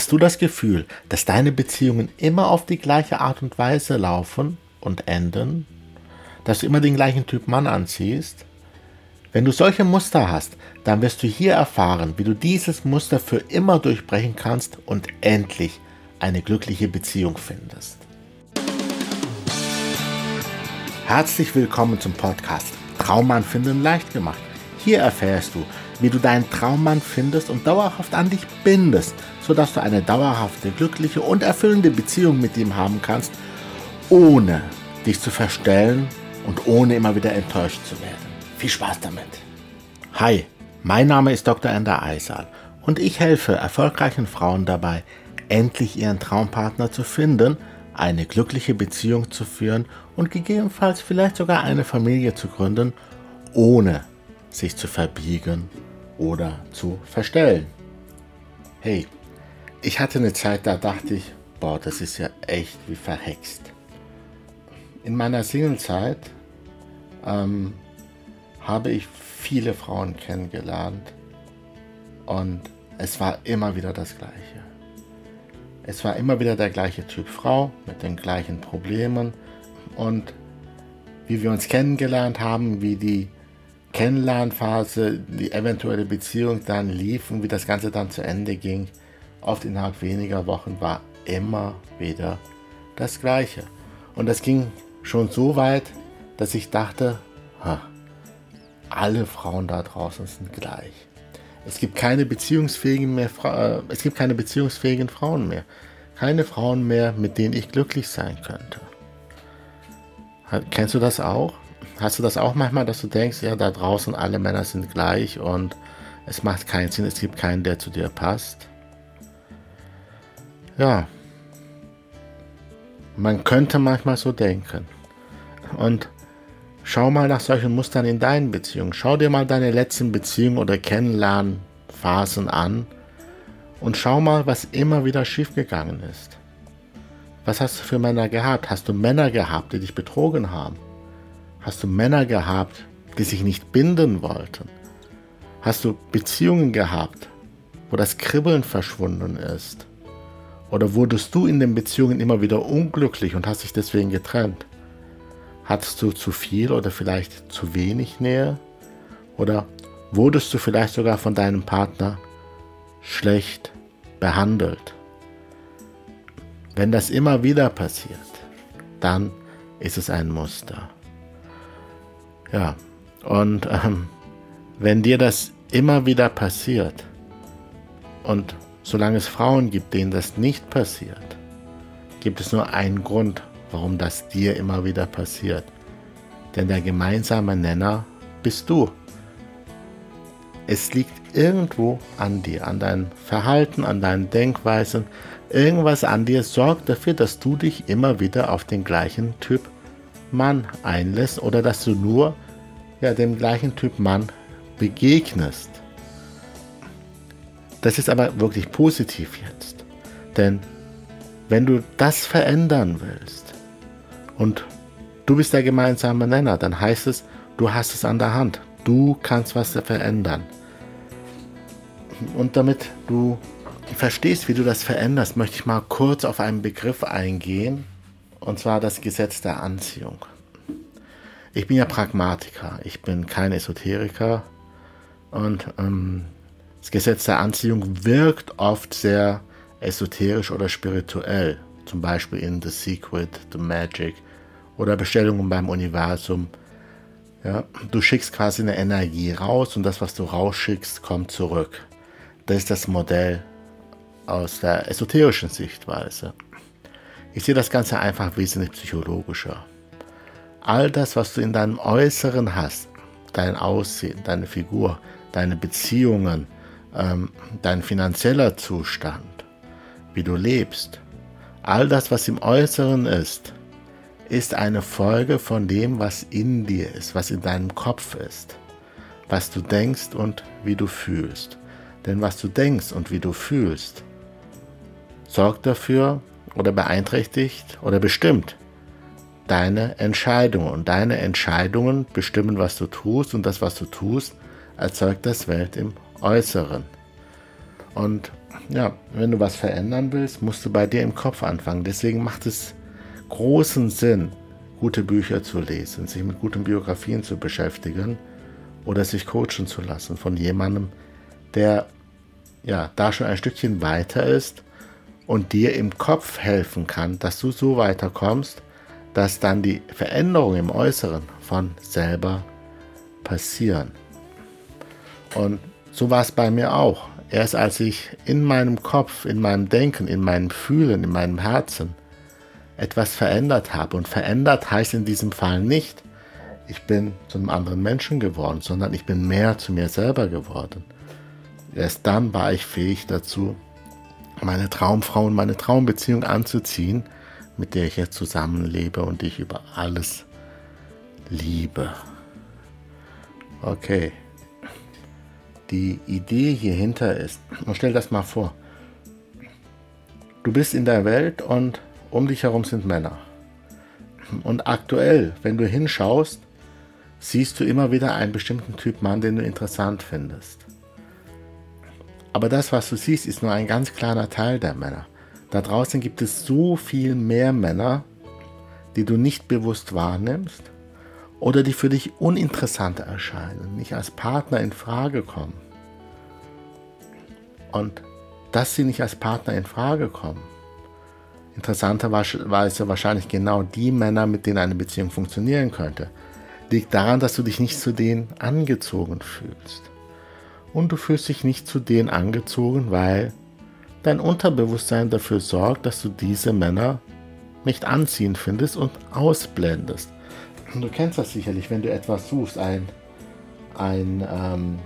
Hast du das Gefühl, dass deine Beziehungen immer auf die gleiche Art und Weise laufen und enden? Dass du immer den gleichen Typ Mann anziehst? Wenn du solche Muster hast, dann wirst du hier erfahren, wie du dieses Muster für immer durchbrechen kannst und endlich eine glückliche Beziehung findest. Herzlich willkommen zum Podcast Traummann finden leicht gemacht. Hier erfährst du, wie du deinen Traummann findest und dauerhaft an dich bindest, sodass du eine dauerhafte, glückliche und erfüllende Beziehung mit ihm haben kannst, ohne dich zu verstellen und ohne immer wieder enttäuscht zu werden. Viel Spaß damit! Hi, mein Name ist Dr. Ender Eisal und ich helfe erfolgreichen Frauen dabei, endlich ihren Traumpartner zu finden, eine glückliche Beziehung zu führen und gegebenenfalls vielleicht sogar eine Familie zu gründen, ohne sich zu verbiegen oder zu verstellen. Hey, ich hatte eine Zeit, da dachte ich, boah, das ist ja echt wie verhext. In meiner Singlezeit ähm, habe ich viele Frauen kennengelernt und es war immer wieder das Gleiche. Es war immer wieder der gleiche Typ Frau mit den gleichen Problemen und wie wir uns kennengelernt haben, wie die Kennenlernphase, die eventuelle Beziehung dann lief und wie das Ganze dann zu Ende ging, oft innerhalb weniger Wochen, war immer wieder das Gleiche. Und das ging schon so weit, dass ich dachte, ha, alle Frauen da draußen sind gleich. Es gibt keine beziehungsfähigen mehr, äh, es gibt keine beziehungsfähigen Frauen mehr. Keine Frauen mehr, mit denen ich glücklich sein könnte. Kennst du das auch? Hast du das auch manchmal, dass du denkst, ja, da draußen alle Männer sind gleich und es macht keinen Sinn, es gibt keinen, der zu dir passt? Ja, man könnte manchmal so denken. Und schau mal nach solchen Mustern in deinen Beziehungen. Schau dir mal deine letzten Beziehungen oder Kennenlernphasen an und schau mal, was immer wieder schiefgegangen ist. Was hast du für Männer gehabt? Hast du Männer gehabt, die dich betrogen haben? Hast du Männer gehabt, die sich nicht binden wollten? Hast du Beziehungen gehabt, wo das Kribbeln verschwunden ist? Oder wurdest du in den Beziehungen immer wieder unglücklich und hast dich deswegen getrennt? Hattest du zu viel oder vielleicht zu wenig Nähe? Oder wurdest du vielleicht sogar von deinem Partner schlecht behandelt? Wenn das immer wieder passiert, dann ist es ein Muster. Ja, und ähm, wenn dir das immer wieder passiert und solange es Frauen gibt, denen das nicht passiert, gibt es nur einen Grund, warum das dir immer wieder passiert. Denn der gemeinsame Nenner bist du. Es liegt irgendwo an dir, an deinem Verhalten, an deinen Denkweisen. Irgendwas an dir sorgt dafür, dass du dich immer wieder auf den gleichen Typ Mann einlässt oder dass du nur ja, dem gleichen Typ Mann begegnest. Das ist aber wirklich positiv jetzt. Denn wenn du das verändern willst und du bist der gemeinsame Nenner, dann heißt es, du hast es an der Hand. Du kannst was verändern. Und damit du verstehst, wie du das veränderst, möchte ich mal kurz auf einen Begriff eingehen, und zwar das Gesetz der Anziehung. Ich bin ja Pragmatiker, ich bin kein Esoteriker und ähm, das Gesetz der Anziehung wirkt oft sehr esoterisch oder spirituell, zum Beispiel in The Secret, The Magic oder Bestellungen beim Universum. Ja, du schickst quasi eine Energie raus und das, was du rausschickst, kommt zurück. Das ist das Modell aus der esoterischen Sichtweise. Ich sehe das Ganze einfach wesentlich psychologischer. All das, was du in deinem Äußeren hast, dein Aussehen, deine Figur, deine Beziehungen, ähm, dein finanzieller Zustand, wie du lebst, all das, was im Äußeren ist, ist eine Folge von dem, was in dir ist, was in deinem Kopf ist, was du denkst und wie du fühlst. Denn was du denkst und wie du fühlst, sorgt dafür oder beeinträchtigt oder bestimmt deine Entscheidungen. Und deine Entscheidungen bestimmen, was du tust. Und das, was du tust, erzeugt das Welt im Äußeren. Und ja, wenn du was verändern willst, musst du bei dir im Kopf anfangen. Deswegen macht es großen Sinn, gute Bücher zu lesen, sich mit guten Biografien zu beschäftigen oder sich coachen zu lassen von jemandem, der ja da schon ein Stückchen weiter ist und dir im Kopf helfen kann, dass du so weiterkommst, dass dann die Veränderungen im Äußeren von selber passieren. Und so war es bei mir auch. Erst als ich in meinem Kopf, in meinem Denken, in meinem Fühlen, in meinem Herzen etwas verändert habe. Und verändert heißt in diesem Fall nicht, ich bin zu einem anderen Menschen geworden, sondern ich bin mehr zu mir selber geworden. Erst dann war ich fähig dazu, meine Traumfrau und meine Traumbeziehung anzuziehen, mit der ich jetzt zusammenlebe und die ich über alles liebe. Okay. Die Idee hierhinter ist, und stell das mal vor, du bist in der Welt und um dich herum sind Männer. Und aktuell, wenn du hinschaust, siehst du immer wieder einen bestimmten Typ Mann, den du interessant findest. Aber das, was du siehst, ist nur ein ganz kleiner Teil der Männer. Da draußen gibt es so viel mehr Männer, die du nicht bewusst wahrnimmst oder die für dich uninteressant erscheinen, nicht als Partner in Frage kommen. Und dass sie nicht als Partner in Frage kommen, interessanterweise wahrscheinlich genau die Männer, mit denen eine Beziehung funktionieren könnte, liegt daran, dass du dich nicht zu denen angezogen fühlst. Und du fühlst dich nicht zu denen angezogen, weil dein Unterbewusstsein dafür sorgt, dass du diese Männer nicht anziehend findest und ausblendest. Du kennst das sicherlich, wenn du etwas suchst, ein, ein ähm,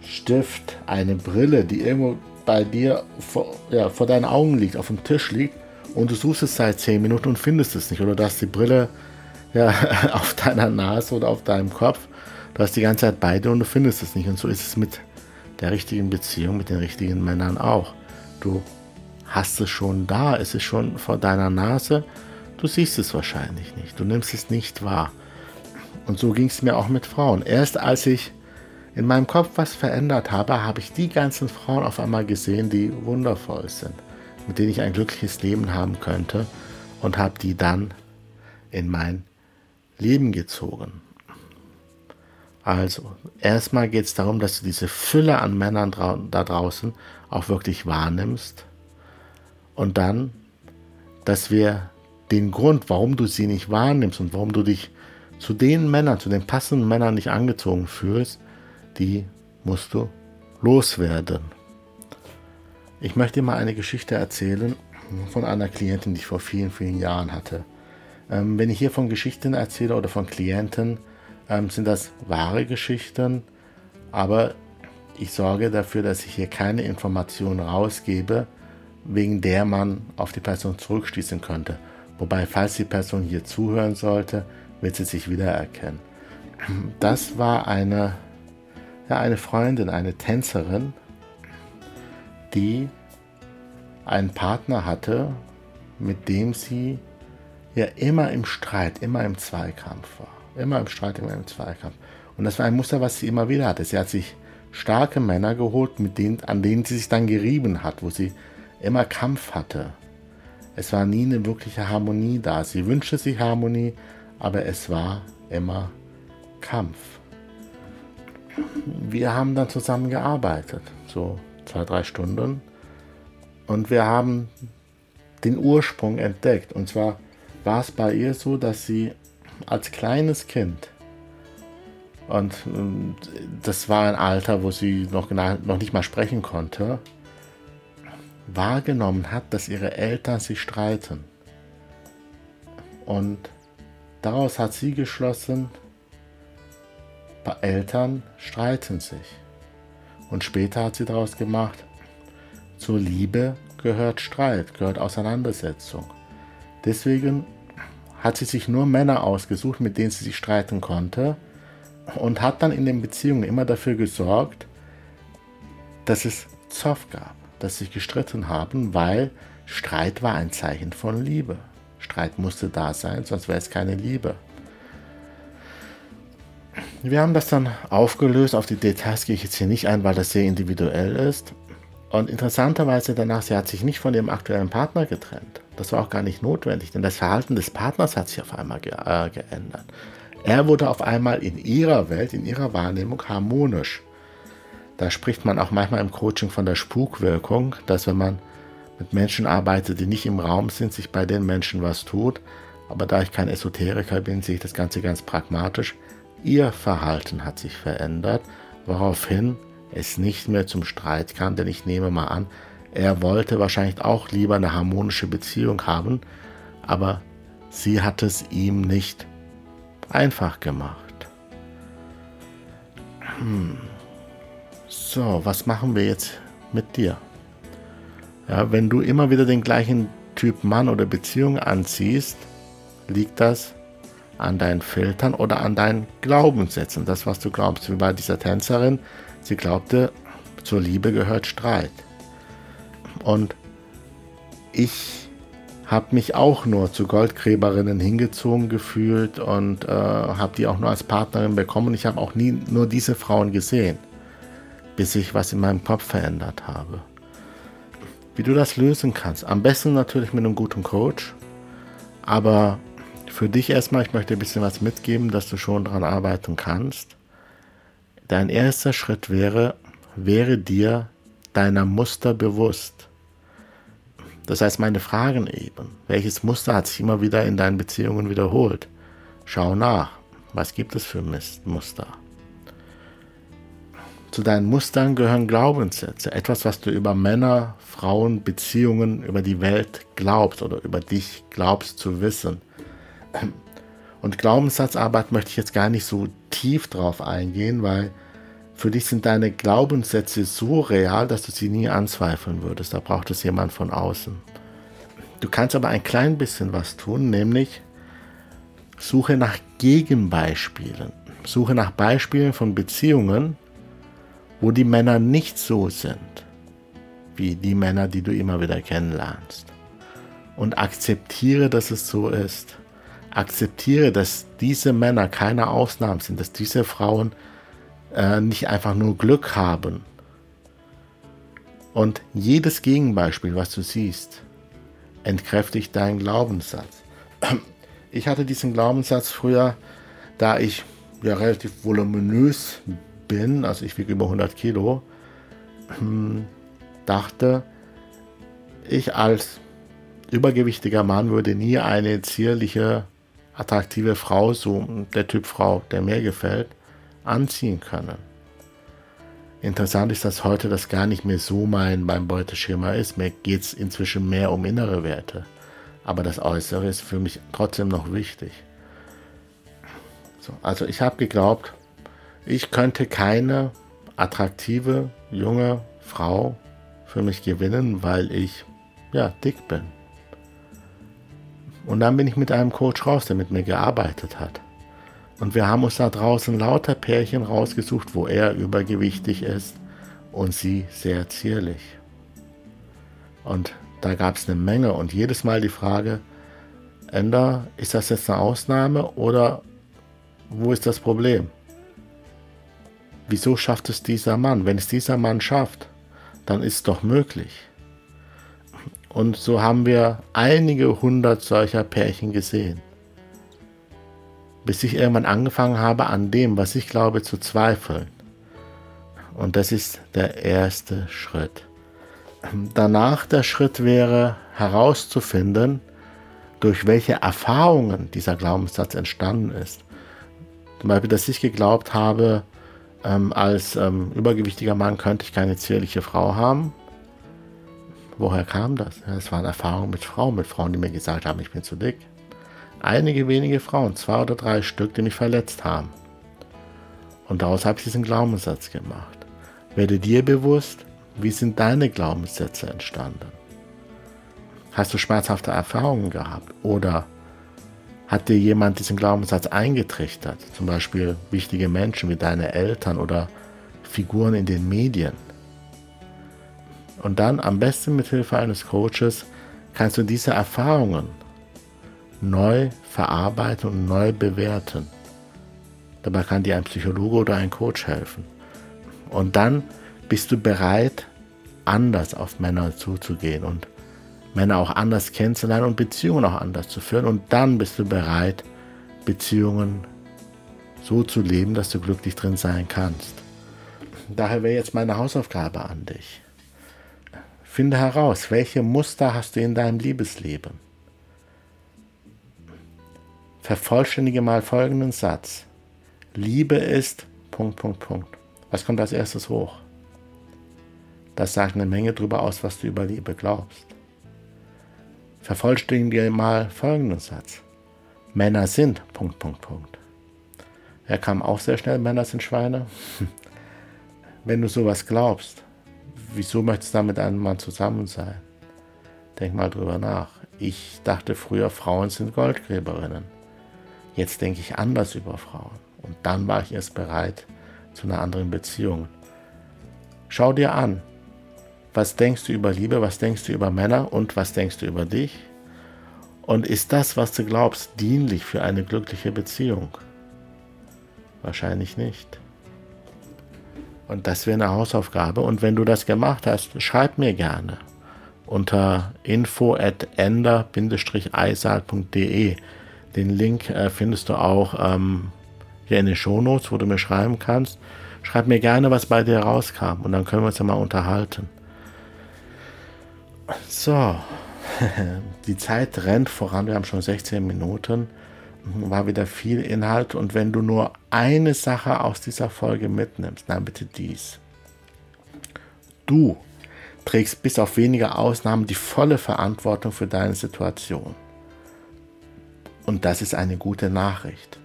Stift, eine Brille, die irgendwo bei dir vor, ja, vor deinen Augen liegt, auf dem Tisch liegt und du suchst es seit 10 Minuten und findest es nicht. Oder du hast die Brille ja, auf deiner Nase oder auf deinem Kopf. Du hast die ganze Zeit beide und du findest es nicht. Und so ist es mit der richtigen Beziehung mit den richtigen Männern auch. Du hast es schon da, es ist schon vor deiner Nase, du siehst es wahrscheinlich nicht, du nimmst es nicht wahr. Und so ging es mir auch mit Frauen. Erst als ich in meinem Kopf was verändert habe, habe ich die ganzen Frauen auf einmal gesehen, die wundervoll sind, mit denen ich ein glückliches Leben haben könnte und habe die dann in mein Leben gezogen. Also, erstmal geht es darum, dass du diese Fülle an Männern da draußen auch wirklich wahrnimmst. Und dann, dass wir den Grund, warum du sie nicht wahrnimmst und warum du dich zu den Männern, zu den passenden Männern nicht angezogen fühlst, die musst du loswerden. Ich möchte dir mal eine Geschichte erzählen von einer Klientin, die ich vor vielen, vielen Jahren hatte. Ähm, wenn ich hier von Geschichten erzähle oder von Klienten, ähm, sind das wahre Geschichten, aber ich sorge dafür, dass ich hier keine Informationen rausgebe, wegen der man auf die Person zurückschließen könnte. Wobei, falls die Person hier zuhören sollte, wird sie sich wiedererkennen. Das war eine, ja, eine Freundin, eine Tänzerin, die einen Partner hatte, mit dem sie ja immer im Streit, immer im Zweikampf war. Immer im Streit, immer im Zweikampf. Und das war ein Muster, was sie immer wieder hatte. Sie hat sich starke Männer geholt, mit denen, an denen sie sich dann gerieben hat, wo sie immer Kampf hatte. Es war nie eine wirkliche Harmonie da. Sie wünschte sich Harmonie, aber es war immer Kampf. Wir haben dann zusammen gearbeitet, so zwei, drei Stunden. Und wir haben den Ursprung entdeckt. Und zwar war es bei ihr so, dass sie als kleines Kind. Und das war ein Alter, wo sie noch, noch nicht mal sprechen konnte, wahrgenommen hat, dass ihre Eltern sich streiten. Und daraus hat sie geschlossen, Eltern streiten sich. Und später hat sie daraus gemacht, zur Liebe gehört Streit, gehört Auseinandersetzung. Deswegen hat sie sich nur Männer ausgesucht, mit denen sie sich streiten konnte und hat dann in den Beziehungen immer dafür gesorgt, dass es Zoff gab, dass sie gestritten haben, weil Streit war ein Zeichen von Liebe. Streit musste da sein, sonst wäre es keine Liebe. Wir haben das dann aufgelöst. Auf die Details gehe ich jetzt hier nicht ein, weil das sehr individuell ist. Und interessanterweise danach, sie hat sich nicht von ihrem aktuellen Partner getrennt. Das war auch gar nicht notwendig, denn das Verhalten des Partners hat sich auf einmal ge äh, geändert. Er wurde auf einmal in ihrer Welt, in ihrer Wahrnehmung harmonisch. Da spricht man auch manchmal im Coaching von der Spukwirkung, dass wenn man mit Menschen arbeitet, die nicht im Raum sind, sich bei den Menschen was tut. Aber da ich kein Esoteriker bin, sehe ich das Ganze ganz pragmatisch. Ihr Verhalten hat sich verändert, woraufhin es nicht mehr zum Streit kam, denn ich nehme mal an, er wollte wahrscheinlich auch lieber eine harmonische Beziehung haben, aber sie hat es ihm nicht einfach gemacht. Hm. So, was machen wir jetzt mit dir? Ja, wenn du immer wieder den gleichen Typ Mann oder Beziehung anziehst, liegt das an deinen Filtern oder an deinen Glaubenssätzen. Das, was du glaubst, wie bei dieser Tänzerin, sie glaubte, zur Liebe gehört Streit. Und ich habe mich auch nur zu Goldgräberinnen hingezogen gefühlt und äh, habe die auch nur als Partnerin bekommen. Ich habe auch nie nur diese Frauen gesehen, bis ich was in meinem Kopf verändert habe. Wie du das lösen kannst, am besten natürlich mit einem guten Coach, aber für dich erstmal, ich möchte ein bisschen was mitgeben, dass du schon daran arbeiten kannst. Dein erster Schritt wäre, wäre dir deiner Muster bewusst. Das heißt, meine Fragen eben. Welches Muster hat sich immer wieder in deinen Beziehungen wiederholt? Schau nach. Was gibt es für Muster? Zu deinen Mustern gehören Glaubenssätze. Etwas, was du über Männer, Frauen, Beziehungen, über die Welt glaubst oder über dich glaubst zu wissen. Und Glaubenssatzarbeit möchte ich jetzt gar nicht so tief drauf eingehen, weil für dich sind deine Glaubenssätze so real, dass du sie nie anzweifeln würdest. Da braucht es jemand von außen. Du kannst aber ein klein bisschen was tun, nämlich suche nach Gegenbeispielen. Suche nach Beispielen von Beziehungen, wo die Männer nicht so sind, wie die Männer, die du immer wieder kennenlernst. Und akzeptiere, dass es so ist. Akzeptiere, dass diese Männer keine Ausnahmen sind, dass diese Frauen äh, nicht einfach nur Glück haben. Und jedes Gegenbeispiel, was du siehst, entkräftigt deinen Glaubenssatz. Ich hatte diesen Glaubenssatz früher, da ich ja relativ voluminös bin, also ich wiege über 100 Kilo, hm, dachte, ich als übergewichtiger Mann würde nie eine zierliche, attraktive Frau, so der Typ Frau, der mir gefällt, anziehen können. Interessant ist, dass heute das gar nicht mehr so mein, mein Beuteschema ist. Mir geht es inzwischen mehr um innere Werte. Aber das Äußere ist für mich trotzdem noch wichtig. So, also ich habe geglaubt, ich könnte keine attraktive junge Frau für mich gewinnen, weil ich ja dick bin. Und dann bin ich mit einem Coach raus, der mit mir gearbeitet hat. Und wir haben uns da draußen lauter Pärchen rausgesucht, wo er übergewichtig ist und sie sehr zierlich. Und da gab es eine Menge und jedes Mal die Frage, Ender, ist das jetzt eine Ausnahme oder wo ist das Problem? Wieso schafft es dieser Mann? Wenn es dieser Mann schafft, dann ist es doch möglich. Und so haben wir einige hundert solcher Pärchen gesehen bis ich irgendwann angefangen habe, an dem, was ich glaube, zu zweifeln. Und das ist der erste Schritt. Danach der Schritt wäre herauszufinden, durch welche Erfahrungen dieser Glaubenssatz entstanden ist. Zum Beispiel, dass ich geglaubt habe, ähm, als ähm, übergewichtiger Mann könnte ich keine zierliche Frau haben. Woher kam das? Es waren Erfahrungen mit Frauen, mit Frauen, die mir gesagt haben, ich bin zu dick einige wenige Frauen, zwei oder drei Stück, die mich verletzt haben. Und daraus habe ich diesen Glaubenssatz gemacht. Werde dir bewusst, wie sind deine Glaubenssätze entstanden? Hast du schmerzhafte Erfahrungen gehabt? Oder hat dir jemand diesen Glaubenssatz eingetrichtert? Zum Beispiel wichtige Menschen wie deine Eltern oder Figuren in den Medien. Und dann am besten mit Hilfe eines Coaches kannst du diese Erfahrungen neu verarbeiten und neu bewerten. Dabei kann dir ein Psychologe oder ein Coach helfen. Und dann bist du bereit, anders auf Männer zuzugehen und Männer auch anders kennenzulernen und Beziehungen auch anders zu führen. Und dann bist du bereit, Beziehungen so zu leben, dass du glücklich drin sein kannst. Daher wäre jetzt meine Hausaufgabe an dich. Finde heraus, welche Muster hast du in deinem Liebesleben. Vervollständige mal folgenden Satz. Liebe ist Punkt, Punkt, Punkt. Was kommt als erstes hoch? Das sagt eine Menge darüber aus, was du über Liebe glaubst. Vervollständige mal folgenden Satz. Männer sind Punkt, Punkt, Punkt. Er kam auch sehr schnell, Männer sind Schweine. Wenn du sowas glaubst, wieso möchtest du da mit einem Mann zusammen sein? Denk mal drüber nach. Ich dachte früher, Frauen sind Goldgräberinnen. Jetzt denke ich anders über Frauen. Und dann war ich erst bereit zu einer anderen Beziehung. Schau dir an, was denkst du über Liebe, was denkst du über Männer und was denkst du über dich? Und ist das, was du glaubst, dienlich für eine glückliche Beziehung? Wahrscheinlich nicht. Und das wäre eine Hausaufgabe. Und wenn du das gemacht hast, schreib mir gerne unter info at ender-eisal.de. Den Link äh, findest du auch ähm, hier in den Shownotes, wo du mir schreiben kannst. Schreib mir gerne, was bei dir rauskam und dann können wir uns ja mal unterhalten. So, die Zeit rennt voran, wir haben schon 16 Minuten, war wieder viel Inhalt und wenn du nur eine Sache aus dieser Folge mitnimmst, dann bitte dies. Du trägst bis auf wenige Ausnahmen die volle Verantwortung für deine Situation. Und das ist eine gute Nachricht.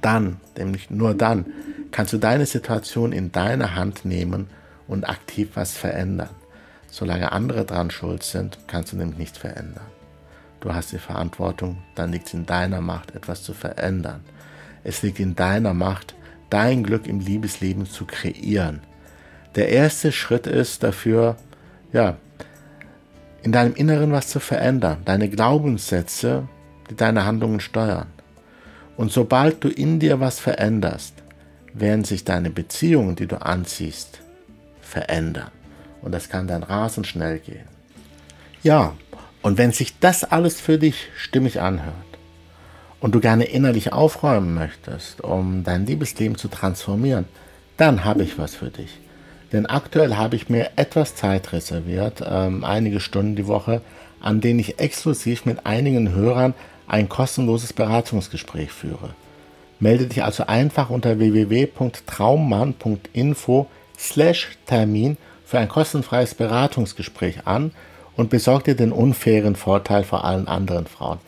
Dann, nämlich nur dann, kannst du deine Situation in deine Hand nehmen und aktiv was verändern. Solange andere dran schuld sind, kannst du nämlich nichts verändern. Du hast die Verantwortung, dann liegt es in deiner Macht, etwas zu verändern. Es liegt in deiner Macht, dein Glück im Liebesleben zu kreieren. Der erste Schritt ist dafür, ja, in deinem Inneren was zu verändern, deine Glaubenssätze, die deine Handlungen steuern. Und sobald du in dir was veränderst, werden sich deine Beziehungen, die du anziehst, verändern. Und das kann dann rasend schnell gehen. Ja, und wenn sich das alles für dich stimmig anhört und du gerne innerlich aufräumen möchtest, um dein Liebesleben zu transformieren, dann habe ich was für dich. Denn aktuell habe ich mir etwas Zeit reserviert, ähm, einige Stunden die Woche, an denen ich exklusiv mit einigen Hörern ein kostenloses Beratungsgespräch führe. Melde dich also einfach unter www.traummann.info slash Termin für ein kostenfreies Beratungsgespräch an und besorg dir den unfairen Vorteil vor allen anderen Frauen.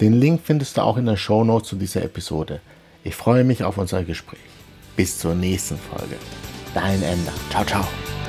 Den Link findest du auch in der Shownote zu dieser Episode. Ich freue mich auf unser Gespräch. Bis zur nächsten Folge. Dein Ender. Ciao, ciao.